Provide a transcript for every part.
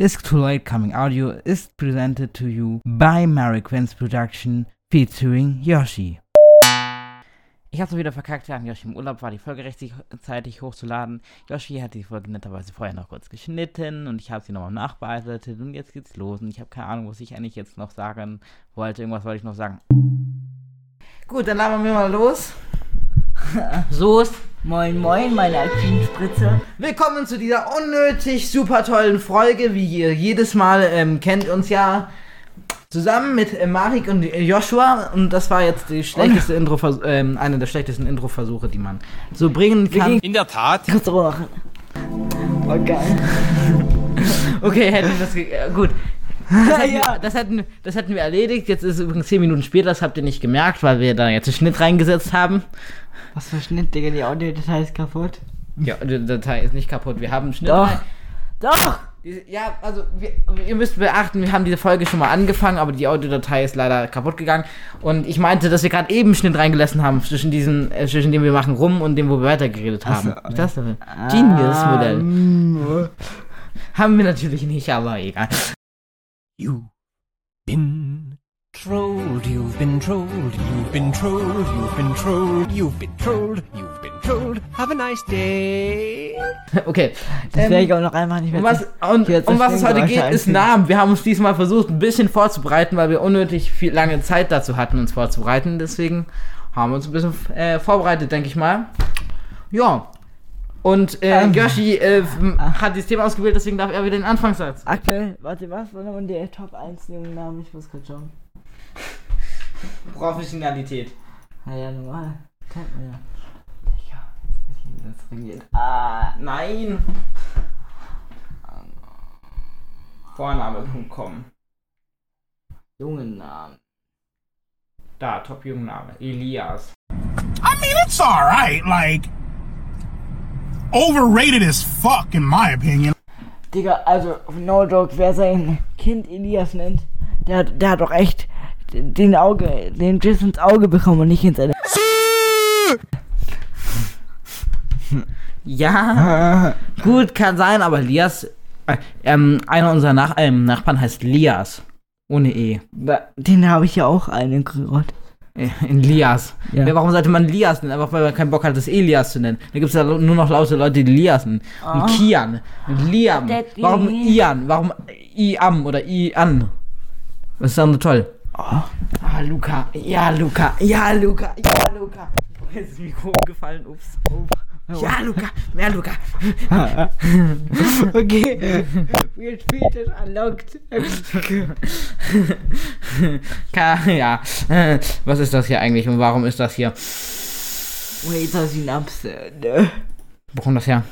This Too Late Coming Audio is presented to you by Mary Quinn's Production featuring Yoshi. Ich hab's wieder verkackt, während Yoshi im Urlaub war, die Folge rechtzeitig hochzuladen. Yoshi hat die Folge netterweise vorher noch kurz geschnitten und ich habe sie nochmal nachbearbeitet und jetzt geht's los und ich habe keine Ahnung, was ich eigentlich jetzt noch sagen wollte. Irgendwas wollte ich noch sagen. Gut, dann labern wir mal los. so ist. Moin, moin, meine Alpinspritze. Willkommen zu dieser unnötig super tollen Folge, wie ihr jedes Mal ähm, kennt uns ja zusammen mit äh, Marik und äh, Joshua und das war jetzt die schlechteste Intro ähm, eine der schlechtesten Introversuche, die man so bringen kann. In der Tat. Kannst du auch machen. Oh, geil. okay, hätten wir das äh, gut. Das hätten, wir, das, hätten, das hätten wir erledigt. Jetzt ist es übrigens 10 Minuten später, das habt ihr nicht gemerkt, weil wir da jetzt einen Schnitt reingesetzt haben. Was für Schnitt, Digga? Die Audiodatei ist kaputt. Ja, die Datei ist nicht kaputt. Wir haben einen Schnitt. Doch. Doch! Ja, also wir, ihr müsst beachten, wir haben diese Folge schon mal angefangen, aber die Audiodatei ist leider kaputt gegangen. Und ich meinte, dass wir gerade eben einen Schnitt reingelassen haben zwischen diesen, äh, zwischen dem wir machen rum und dem, wo wir weitergeredet haben. Was das denn? Genius-Modell. Haben wir natürlich nicht, aber egal. You've been trolled, you've been trolled, you've been trolled, you've been trolled, you've been trolled, you've been trolled. Have a nice day. Okay. Das Ähm, werde ich auch noch einmal nicht mehr Um was, und, um was es heute geht, ist. Namen. Wir haben uns diesmal versucht, ein bisschen vorzubereiten, weil wir unnötig viel lange Zeit dazu hatten, uns vorzubereiten. Deswegen haben wir uns ein bisschen äh, vorbereitet, denke ich mal. Ja. Und äh, Ähm. Yoshi äh, hat dieses Thema ausgewählt, deswegen darf er wieder den Anfangssatz. Aktuell, warte, was nochmal der Top 1 Namen? Ich muss gerade schauen. Professionalität. Na ja, normal. Kennt man ja. Digga, jetzt muss ich wieder das regiert. Ah, Nein. Vorname.com. jungen Namen. Da, Top-Jungenname. Elias. I mean, it's all right. Like, overrated as fuck, in my opinion. Digga, also, no joke, wer sein Kind Elias nennt, der, der hat doch echt den Auge, den Schiss ins Auge bekommen und nicht ins Ende. Ja, gut, kann sein, aber Lias, äh, ähm, einer unserer Nach ähm, Nachbarn heißt Lias. Ohne E. Den habe ich ja auch einen. Äh, In Lias. Ja. Ja. Warum sollte man Lias nennen? Einfach weil man keinen Bock hat, das Elias zu nennen. Da gibt es ja nur noch laute Leute, die Lias nennen. Und Kian. Und Liam. Warum Ian? Warum Iam oder Ian? Das ist doch nur toll. Ah, Luca. Ja, Luca. Ja, Luca. Ja, Luca. Oh, Jetzt ist das Mikro umgefallen. Ups. Ja, Luca. Ja, Luca. Okay. Weird Fetisch unlocked. Ja. Was ist das hier eigentlich und warum ist das hier? Wait, das ist ein Absend. Wo kommt das her?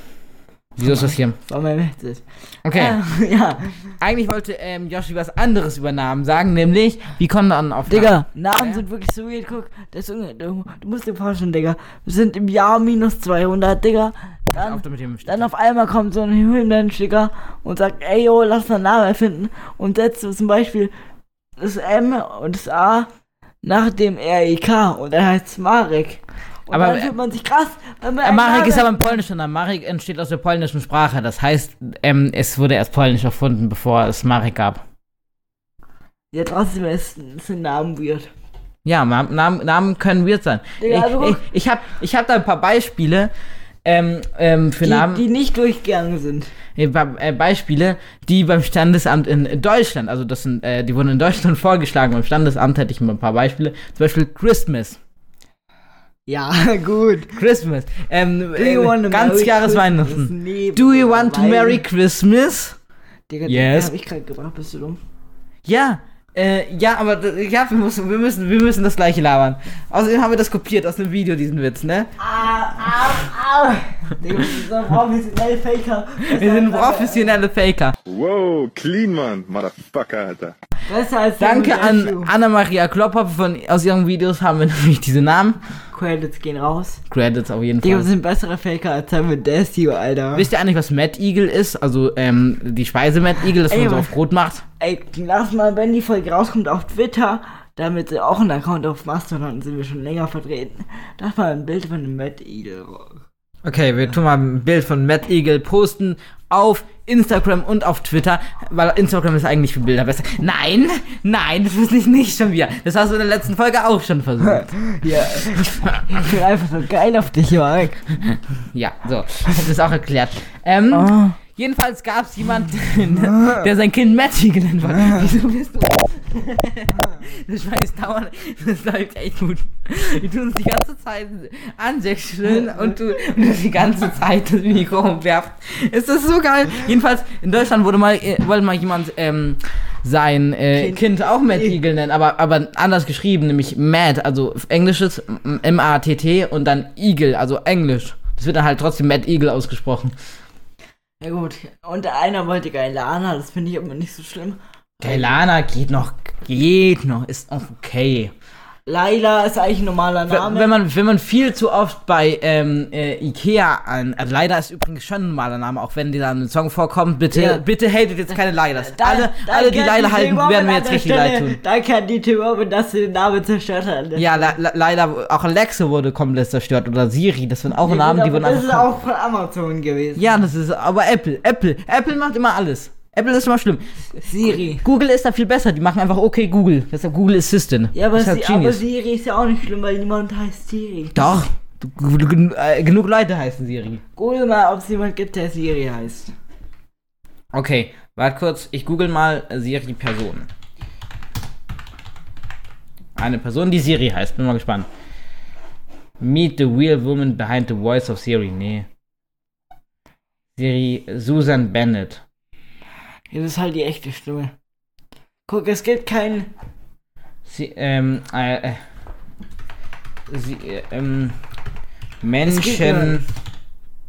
Wieso ist das hier? War mein Bestes. Okay. Äh, ja. Eigentlich wollte ähm, Yoshi was anderes über Namen sagen, nämlich, wie kommt man auf Digga, Namen Ja. sind wirklich so weird. Guck, das du, du musst dir vorstellen, Digga. Wir sind im Jahr minus 200, Digga. Namen? Dann, Auf dann auf einmal kommt so ein Höhlenmensch, Digga, und sagt, ey, yo, lass mal einen Namen erfinden. Und setzt so zum Beispiel das M und das A nach dem R-E-K. Und er heißt Marek. Und Aber, dann fühlt man sich krass, man Äh, Marek ist aber ein polnischer Name. Marek entsteht aus der polnischen Sprache. Das heißt, ähm, es wurde erst polnisch erfunden, bevor es Marek gab. Ja, trotzdem ist, ist ein Namen weird. Ja, Namen, Namen können weird sein. Digga, also ich, ich, ich habe ich hab da ein paar Beispiele ähm, ähm, für Die, Namen. die nicht durchgegangen sind. äh, Beispiele, die beim Standesamt in Deutschland, also das sind, äh, die wurden in Deutschland vorgeschlagen. Beim Standesamt hätte ich mal ein paar Beispiele. Zum Beispiel Christmas. Ja, gut. Christmas. Ähm, Do you äh, want to ganz marry Jahres Christmas? Weihnachten. Nee, Do you want to marry Christmas? Digga, Yes. den hab ich gerade gebracht, bist du dumm? Ja. Äh, ja, aber ja, wir müssen, wir müssen, wir müssen das gleiche labern. Außerdem haben wir das kopiert aus dem Video, diesen Witz, ne? Ah, au, au. Digga, wir sind professionelle Faker. Wir sind professionelle Faker. Wow, clean, man, Motherfucker, Alter. Besser als Danke an. Anna-Maria Klopper von aus ihren Videos haben wir nämlich diese Namen. Credits gehen raus. Credits auf jeden wir Fall. sind bessere Faker als Simon Desio, Alter. Wisst ihr eigentlich, was Mad Eagle ist? Also, ähm, die Speise Mad Eagle, das Ey, man so auf Brot macht. Ey, lass mal, wenn die Folge rauskommt, auf Twitter, damit sie auch einen Account auf Mastodon sind wir schon länger vertreten. Lass mal ein Bild von einem Mad Eagle. Okay, wir tun mal ein Bild von Mad Eagle posten auf Instagram und auf Twitter, weil Instagram ist eigentlich für Bilder besser. Nein, nein, das ist nicht, nicht schon wieder. Das hast du in der letzten Folge auch schon versucht. Ja. Ich bin einfach so geil auf dich, Marek. Ja, so, das ist auch erklärt. Ähm, Oh. Jedenfalls gab es jemanden, der sein Kind Matty genannt hat. Wieso bist du? Das scheiß dauernd, das läuft echt gut. Wir tun uns die ganze Zeit ansächseln und du, und du die ganze Zeit das Mikro umwerft. Ist das so geil? Jedenfalls, in Deutschland wurde mal, äh, wollte mal jemand ähm, sein äh, kind. Kind. auch Matt Eagle nennen, aber, aber anders geschrieben, nämlich Mad, also englisches M-A-T-T und dann Eagle, also englisch. Das wird dann halt trotzdem Mad Eagle ausgesprochen. Ja gut, und einer wollte Gailana, das finde ich aber nicht so schlimm. Kailana geht noch, geht noch, ist auch okay. Laila ist eigentlich ein normaler Name. Wenn, man, wenn man viel zu oft bei ähm, äh, Ikea an. Also leider ist übrigens schon ein normaler Name, auch wenn dir da ein Song vorkommt. Bitte, Ja. bitte hatet jetzt keine Leilas. Da- alle, da alle, die die halten, werden mir jetzt an richtig der leid Stelle- tun. Da kann die Tim Robin, dass sie den Namen zerstört hat. Ja, leider, auch Alexa wurde komplett zerstört. Oder Siri, das sind auch Ja, Namen, gut, die wurden Das ist auch von Amazon gewesen. Ja, das ist aber Apple. Apple. Apple macht immer alles. Apple ist immer schlimm. Siri. Google ist da viel besser. Die machen einfach okay Google. Das ist ja Google Assistant. Ja, aber, ist sie, halt aber. Siri ist ja auch nicht schlimm, weil niemand heißt Siri. Doch. Gen- äh, genug Leute heißen Siri. Google mal, ob es jemand gibt, der Siri heißt. Okay, warte kurz. Ich google mal äh, Siri Person. Eine Person, die Siri heißt. Bin mal gespannt. Meet the real woman behind the voice of Siri. Nee. Siri Susan Bennett. Ja, das ist halt die echte Stimme. Guck, es gibt keinen. Sie, ähm, äh, äh, sie, äh, ähm, Menschen,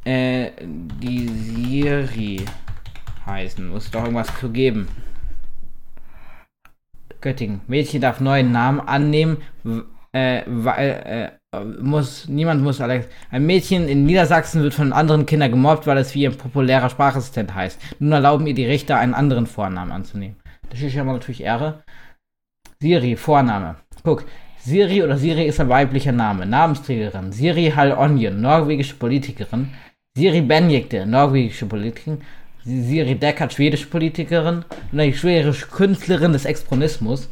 äh, die Siri heißen. Muss doch irgendwas zu geben. Göttingen. Mädchen darf neuen Namen annehmen, äh, weil, äh, muss, niemand muss Alex. Ein Mädchen in Niedersachsen wird von anderen Kindern gemobbt, weil es wie ein populärer Sprachassistent heißt. Nun erlauben ihr die Richter, einen anderen Vornamen anzunehmen. Das ist ja mal natürlich Ehre. Siri, Vorname. Guck, Siri oder Siri ist ein weiblicher Name. Namensträgerin. Siri Hall Onion, norwegische Politikerin. Siri Benjekte, norwegische Politikerin. Siri Deckert, schwedische Politikerin. Eine schwedische Künstlerin des Expronismus.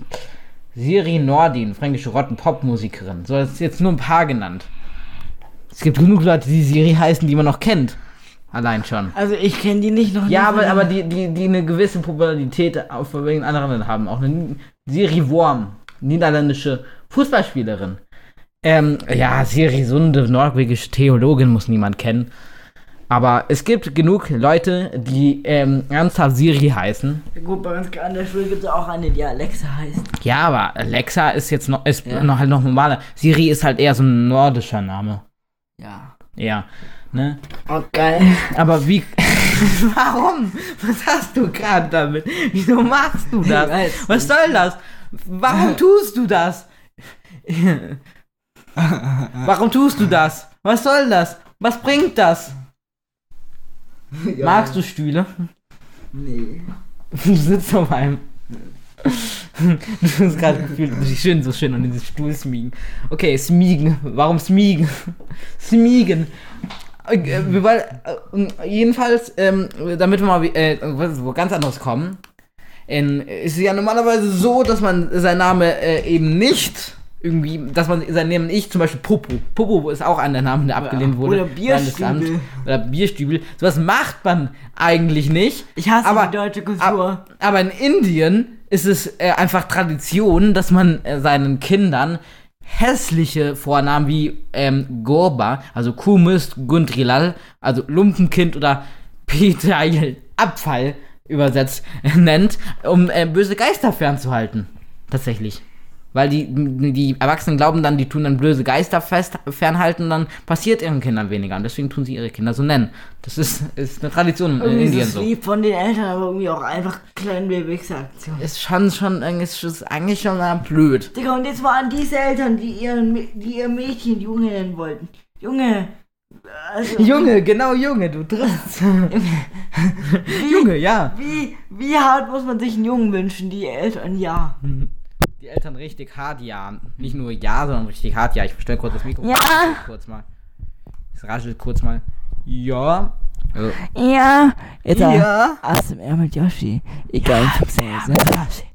Siri Nordin, fränkische Rotten-Pop-Musikerin. So, das ist jetzt nur ein paar genannt. Es gibt genug Leute, die Siri heißen, die man noch kennt. Allein schon. Also ich kenne die nicht noch. Ja, aber, aber die, die, die eine gewisse Popularität auf wegen anderen haben. Auch eine Siri Worm, niederländische Fußballspielerin. Ähm, ja, Siri Sunde, norwegische Theologin, muss niemand kennen. Aber es gibt genug Leute, die ähm, ernsthaft Siri heißen. Gut, bei uns an der Schule gibt es auch eine, die Alexa heißt. Ja, aber Alexa ist jetzt noch, ist Ja. noch halt noch normaler. Siri ist halt eher so ein nordischer Name. Ja. Ja, ne? Okay. Aber wie. Warum? Was hast du gerade damit? Wieso machst du das? Was soll das? Warum tust du das? Warum tust du das? Was soll das? Was bringt das? Magst du Stühle? Nee. Du sitzt auf einem. Du hast gerade gefühlt, schön, so schön an diesem Stuhl smiegen. Okay, smiegen. Warum smiegen? Smiegen. Äh, wir wollen, äh, jedenfalls, ähm, damit wir mal äh, wo ganz anderes kommen, ähm, ist es ja normalerweise so, dass man seinen Name äh, eben nicht irgendwie, dass man seinen Namen nicht, zum Beispiel Popo. Popo ist auch einer der Namen, der abgelehnt wurde. oder Bierstübel. Oder Bierstübel. Sowas macht man eigentlich nicht. Ich hasse Aber- die deutsche Kultur. Aber, aber in Indien ist es äh, einfach Tradition, dass man äh, seinen Kindern hässliche Vornamen wie ähm, Gorba, also Kumist Gundrilal, also Lumpenkind oder Peter Abfall übersetzt nennt, um äh, böse Geister fernzuhalten. Tatsächlich. Weil die, die Erwachsenen glauben dann, die tun dann böse Geister fest, fernhalten dann passiert ihren Kindern weniger. Und deswegen tun sie ihre Kinder so nennen. Das ist, ist eine Tradition in irgendwie Indien es so. lieb von den Eltern, aber irgendwie auch einfach kleine Wichser-Aktion. ist schon, schon, ist, ist eigentlich schon mal blöd. Digga, und jetzt mal an diese Eltern, die, ihren, die ihr Mädchen Junge nennen wollten. Junge. Also, Junge, genau Junge, du triffst. Junge, ja. Wie, wie hart muss man sich einen Jungen wünschen, die Eltern? Ja. Die Eltern richtig hart ja. Nicht nur ja, sondern richtig hart ja. Ich verstelle kurz das Mikrofon. Ja. Kurz mal. Es raschelt kurz mal. Ja. Ja, jetzt Ja. ASMR mit Yoshi. Egal, ja, ASMR mit Yoshi.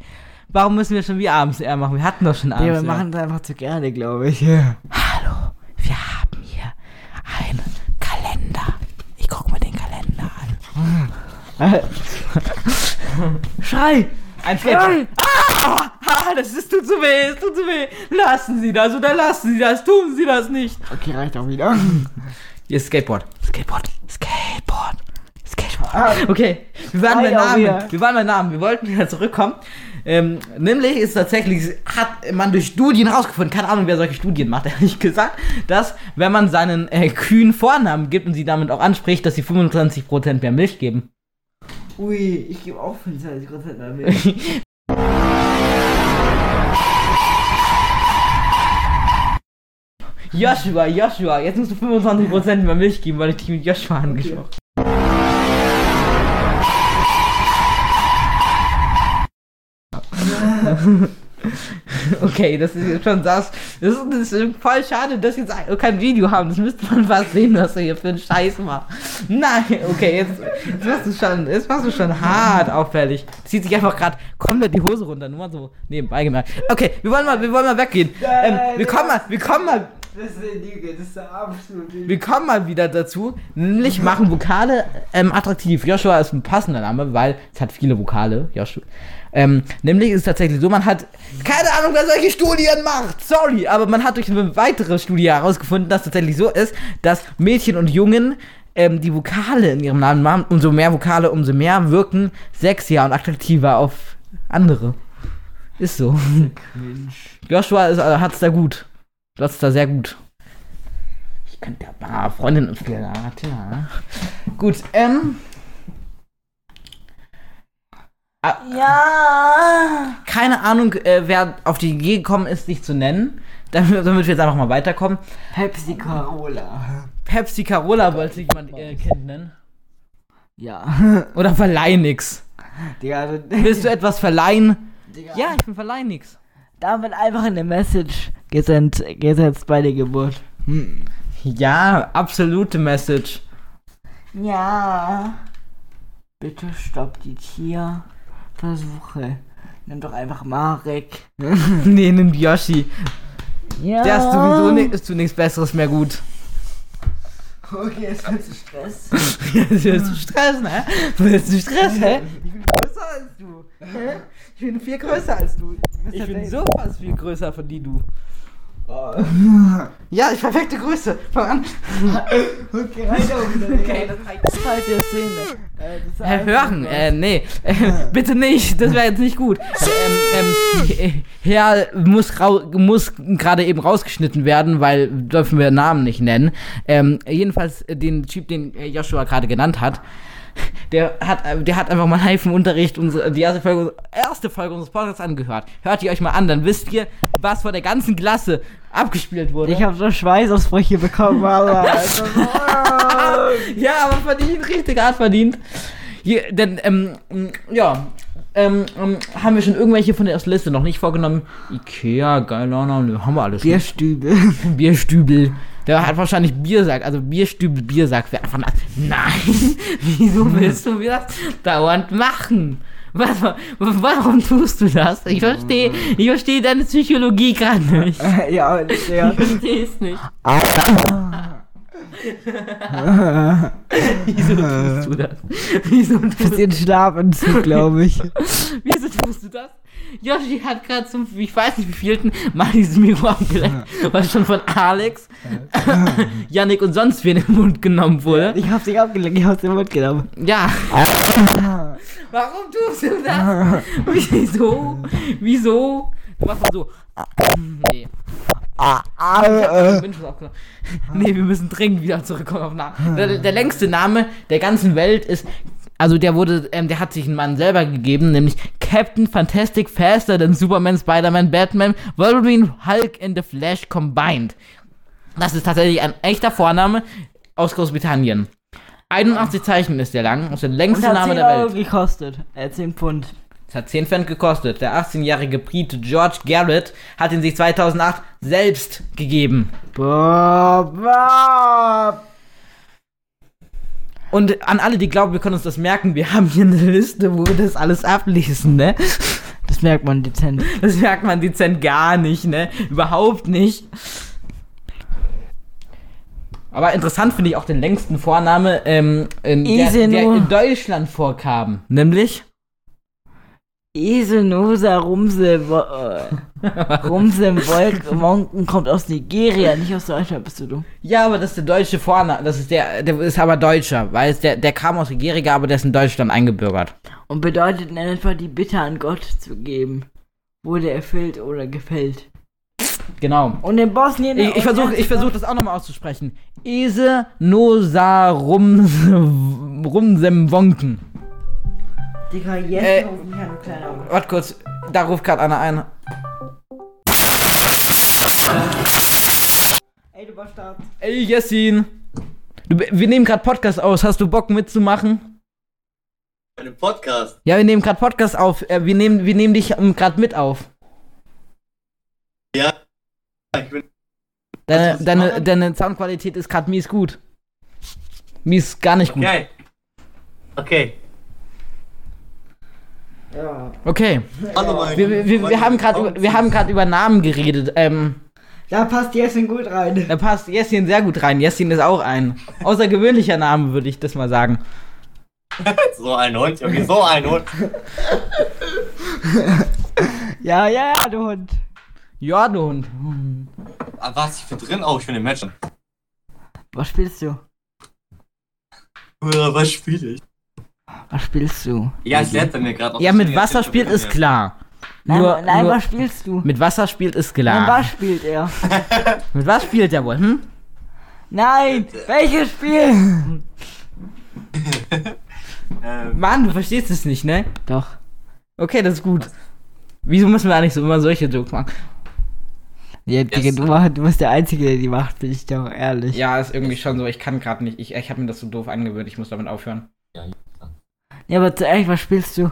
Warum müssen wir schon wie ASMR machen? Wir hatten doch schon ASMR. Ja, wir machen das einfach zu gerne, glaube ich. Hallo, wir haben hier einen Kalender. Ich guck mir den Kalender an. Schrei! Ein Skateboard. Ah, ah, das ist, tut so weh, es tut so weh. Lassen Sie das oder lassen Sie das, tun Sie das nicht. Okay, reicht auch wieder. Hier ist Skateboard. Skateboard. Skateboard. Skateboard. Okay, wir waren bei Namen. Wir waren bei Namen. Wir wollten wieder zurückkommen. Ähm, nämlich ist tatsächlich, hat man durch Studien rausgefunden, keine Ahnung, wer solche Studien macht, ehrlich gesagt, dass wenn man seinen äh, Kühen Vornamen gibt und sie damit auch anspricht, dass sie 25% mehr Milch geben. Ui, ich gebe auch 25% mehr Milch. Joshua, Joshua, jetzt musst du 25% mehr Milch geben, weil ich dich mit Joshua angesprochen Okay, das ist jetzt schon das. Das ist, das ist voll schade, dass wir jetzt kein Video haben. Das müsste man fast sehen, was er hier für einen Scheiß macht. Nein, okay, jetzt, jetzt machst du schon, jetzt machst du schon hart auffällig. Zieht sich einfach gerade komplett die Hose runter, nur mal so nebenbei gemerkt. Okay, wir wollen mal, wir wollen mal weggehen. Ähm, wir kommen mal, wir kommen mal, Das ist eine Lüge, das ist der absolute Lüge. wir kommen mal wieder dazu. Nämlich machen Vokale ähm, attraktiv. Joshua ist ein passender Name, weil es hat viele Vokale. Joshua. Ähm, nämlich ist es tatsächlich so, man hat keine Ahnung, wer solche Studien macht. Sorry, aber man hat durch eine weitere Studie herausgefunden, dass es tatsächlich so ist, dass Mädchen und Jungen ähm, die Vokale in ihrem Namen machen. Umso mehr Vokale, umso mehr wirken sexier und attraktiver auf andere. Ist so. Joshua ist, äh, hat's da gut. Du hast es da sehr gut. Ich könnte ja mal Freundin empfehlen. tja. Gut, ähm. Ja! Keine Ahnung, äh, wer auf die Idee gekommen ist, dich zu nennen. Damit, damit wir jetzt einfach mal weiterkommen. Pepsi Carola. Pepsi Carola wollte sich jemand äh, Kind nennen. Ja. Oder Verleihmix. Digga, also, Willst du etwas verleihen? Digga, Ja, ich bin Verleihmix. Da wird einfach eine Message gesendet, gesetzt bei der Geburt. Hm. Ja, absolute Message. Ja. Bitte stopp die Tierversuche. Nimm doch einfach Marek. nee, nimm Yoshi. Ja. Der ist sowieso ni ist zu nichts Besseres mehr gut. Okay, es wird zu Stress. Jetzt willst du Stress, ne? Willst du Stress, hä? Ich bin größer als du. Hä? Ich bin viel größer als du. Ich bin so fast viel größer von die du. Ja, ich perfekte Größe. Fang an. Okay, weiter Okay, das reicht. Das ist halt die Szene. Äh, das ist Herr einfach Hören, äh, nee, äh, bitte nicht, das wäre jetzt nicht gut. Ähm, ähm, Herr muss, rau- muss gerade eben rausgeschnitten werden, weil dürfen wir Namen nicht nennen. Ähm, jedenfalls äh, den Typ, den äh, Joshua gerade genannt hat, der hat, der hat einfach mal live im Unterricht unsere, die erste Folge, erste Folge unseres Podcasts angehört. Hört ihr euch mal an, dann wisst ihr, was vor der ganzen Klasse abgespielt wurde. Ich habe so Schweißausbrüche bekommen, aber. Also, Ja, aber verdient, richtig hart verdient. Hier, denn, ähm, m, ja, ähm, ähm, haben wir schon irgendwelche von der ersten Liste noch nicht vorgenommen? Ikea, geiler Name, haben wir alles. nicht. Bierstübe. Bierstübel. Der hat wahrscheinlich Biersack, also Bierstübel, Biersack wäre einfach. Nein, wieso willst du mir das dauernd machen? Was, wa- warum tust du das? Ich verstehe, ich verstehe deine Psychologie gerade nicht. ja, der. Ich verstehe es nicht. Wieso tust du das? Wieso tust du Bisschen Schlafentzug, glaube ich. Wieso tust du das? Yoshi hat gerade zum, ich weiß nicht wie vielten, mal dieses Mikro abgelenkt, was schon von Alex, Yannick und sonst wen im Mund genommen wurde. Ich hab's nicht abgelenkt, ich hab's im Mund genommen. Ja. Warum tust du das? Wieso? Wieso? Du machst mal so. Nee. Ich bin schon aufgenommen. Nee, wir müssen dringend wieder zurückkommen auf Namen. Der, der längste Name der ganzen Welt ist. Also der wurde, ähm, der hat sich einen Mann selber gegeben, nämlich Captain Fantastic Faster than Superman, Spider-Man, Batman, Wolverine, Hulk and the Flash combined. Das ist tatsächlich ein echter Vorname aus Großbritannien. 81 Zeichen ist der lang, ist der längste Name 10 der Euro Welt. gekostet. Äh, 10 Pfund. Es hat 10 Cent gekostet. Der 18-jährige Brite George Garrett hat ihn sich 2008 selbst gegeben. Bob, Bob. Und an alle, die glauben, wir können uns das merken, wir haben hier eine Liste, wo wir das alles ablesen, ne? Das merkt man dezent. Das merkt man dezent gar nicht, ne? Überhaupt nicht. Aber interessant finde ich auch den längsten Vorname, ähm, in der, der in Deutschland vorkam. Nämlich? Eselnosa Rumse, Wo- äh, Rumse Wolk Monken kommt aus Nigeria, nicht aus Deutschland, bist du dumm. Ja, aber das ist der deutsche Vorname. Das ist der, der ist aber Deutscher, weil es der, der kam aus Nigeria, aber der ist in Deutschland eingebürgert. Und bedeutet in etwa die Bitte an Gott zu geben. Wurde erfüllt oder gefällt. Genau. Und in Bosnien. Ich, ich versuche ich versuch das auch nochmal auszusprechen. Ese Nosa Rum, Digga, Äh, jetzt ruf mich an, du kleiner. Warte kurz, da ruft gerade einer ein. Ey, du Bastard. Ey, Jessin. Du, wir nehmen gerade Podcast aus. Hast du Bock mitzumachen? Einen Podcast. Ja, wir nehmen gerade Podcast auf. Äh, wir, nehmen, wir nehmen dich ähm, gerade mit auf. Ja. Ich bin. Deine, deine, deine Soundqualität ist gerade mies gut. Mies gar nicht gut. Okay. Okay. Ja. Okay. Hallo, mein Wir, wir, wir, wir haben gerade über, wir haben gerade über Namen geredet. Ähm, Da passt Jessen gut rein. da passt Jessin sehr gut rein. Jessin ist auch ein außergewöhnlicher Name, würde ich das mal sagen. So ein Hund, Junge, so ein Hund. Ja, ja, ja, du Hund. Ja, du Hund. Ah, Was, ich bin drin? Oh, ich bin im Match. Was spielst du? Äh, Was spiele ich? Was spielst du? Ja, lädt bei mir gerade. Ja, mit Wasser spielt ist klar. Nein, Nur, nein nur was spielst du? mit Wasser spielt ist klar. was spielt er? Mit was spielt er wohl? Hm? Nein, welches Spiel? Ähm, Mann, du verstehst es nicht, ne? Doch. Okay, das ist gut. Wieso müssen wir eigentlich so immer solche Jokes machen? Ja, Digga, Yes. du, mach, du bist der Einzige, der die macht, bin ich doch ehrlich. Ja, ist irgendwie schon so. Ich kann gerade nicht. Ich, ich habe mir das so doof angewöhnt. Ich muss damit aufhören. Ja, aber zuerst, was spielst du?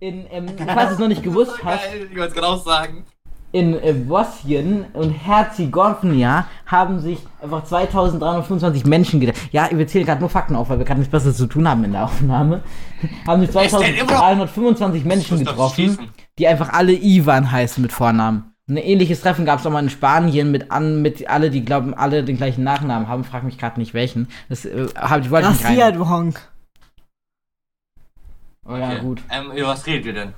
In, ähm, falls du es noch nicht gewusst hast, Geil, ich wollte es gerade auch sagen. in äh, Bosnien und Herzegowina haben sich einfach 2325 Menschen gedacht. Ja, wir zählen gerade nur Fakten auf, weil wir gerade nichts Besseres zu tun haben in der Aufnahme. haben sich Es steht immer noch- 2325 Menschen getroffen, die einfach alle Ivan heißen mit Vornamen. Ein ähnliches Treffen gab es auch mal in Spanien mit an, mit alle, die glauben, alle den gleichen Nachnamen haben. Frag mich gerade nicht welchen. Das äh, hab, ich wollte nicht Garcia, rein. du Honk. Oh ja, Okay. gut. Ähm, über was redet ihr denn?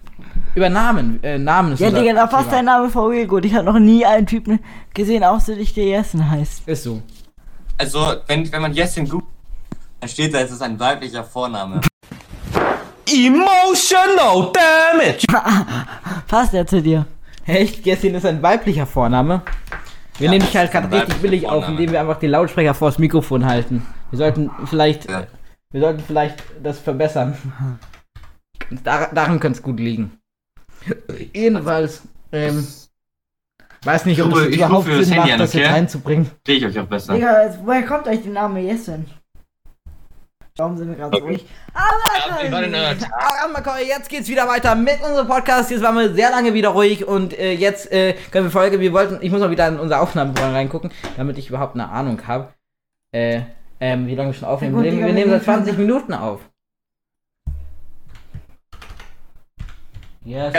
Über Namen, äh, Namen ist Ja, Digga, da passt dein Name for real gut. Ich hab noch nie einen Typen gesehen, außer dich, der Jessen heißt. Ist so. Also, wenn, wenn man Jessin googelt, dann steht da, es ist ein weiblicher Vorname. Emotional damage! Passt er zu dir? Echt? Jessin ist ein weiblicher Vorname. Wir Ja, nehmen dich halt gerade richtig billig auf, Vorname. indem wir einfach den Lautsprecher vors Mikrofon halten. Wir sollten vielleicht, Ja. wir sollten vielleicht das verbessern. Dar daran könnte es gut liegen. Jedenfalls, ähm, weiß nicht, ob es überhaupt das Sinn Handy macht, an, das jetzt okay? reinzubringen. Sehe ich euch auch besser. Digga, woher kommt euch der Name Jessen? Warum sind wir gerade so ruhig? Aber jetzt geht's wieder weiter mit unserem Podcast. Jetzt waren wir sehr lange wieder ruhig und äh, jetzt äh, können wir Folge. Wir wollten, ich muss mal wieder in unser Aufnahmeprogramm reingucken, damit ich überhaupt eine Ahnung habe. Äh, ähm, wie lange wir schon aufnehmen. Ja, gut, wir wir nehmen seit 20 Minuten auf. Yes.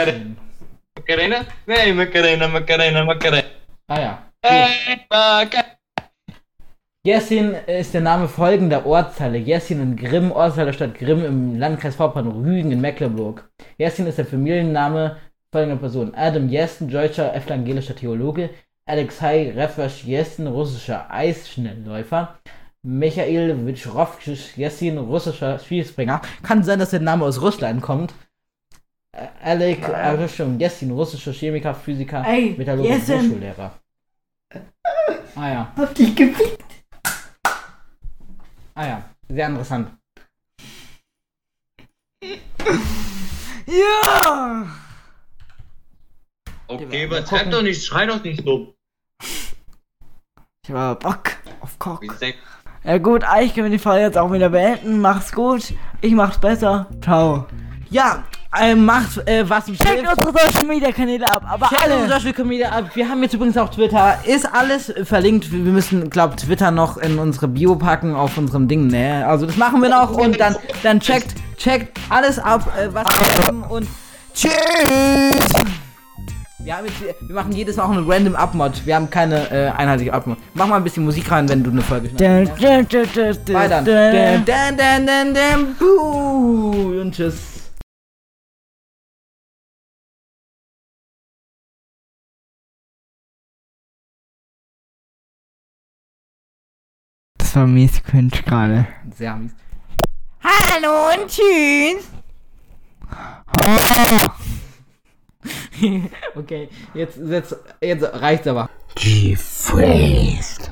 Macarena? Nee, Macarena, Macarena, Macarena. Ah ja. Hey, Macarena. Jessin ist der Name folgender Ortsteile. Jessin in Grimm, Ortsteil der Stadt Grimm im Landkreis Vorpommern, Rügen in Mecklenburg. Jessin ist der Familienname folgender Personen. Adam Jessen, deutscher evangelischer Theologe. Alexei Refesh Jessen, russischer Eisschnellläufer. Michael Witschrowskisch Jessin, russischer Skispringer. Kann sein, dass der Name aus Russland kommt. Äh, Alec Arishon Jessin, russischer Chemiker, Physiker, Ey, Metallurg und. Hochschullehrer. Ah ja. Hab dich gefickt. Ah ja, sehr interessant. Ja! Okay, übertreib doch nicht, schrei doch nicht so. Ich war Bock auf gesagt, Ja gut, eigentlich können wir die Folge jetzt auch wieder beenden. Mach's gut. Ich mach's besser. Ciao. Ja, äh, macht äh, was ihr Checkt unsere Social Media Kanäle ab, aber Checkt unsere alle. Social Media ab. Wir haben jetzt übrigens auch Twitter. Ist alles verlinkt. Wir müssen, glaub, Twitter noch in unsere Bio packen auf unserem Ding, ne? Also das machen wir noch und dann, dann checkt, checkt alles ab, äh, was wir haben und tschüss. Wir, haben jetzt, wir machen jedes Mal auch eine random Upmod. Wir haben keine äh, einheitliche Upmod. Mach mal ein bisschen Musik rein, wenn du eine Folge schneidest. Weiter. Und tschüss. War mies cringe gerade. Sehr mies. Hallo und tschüss. Okay, jetzt, jetzt, jetzt reicht's aber. Gefräst.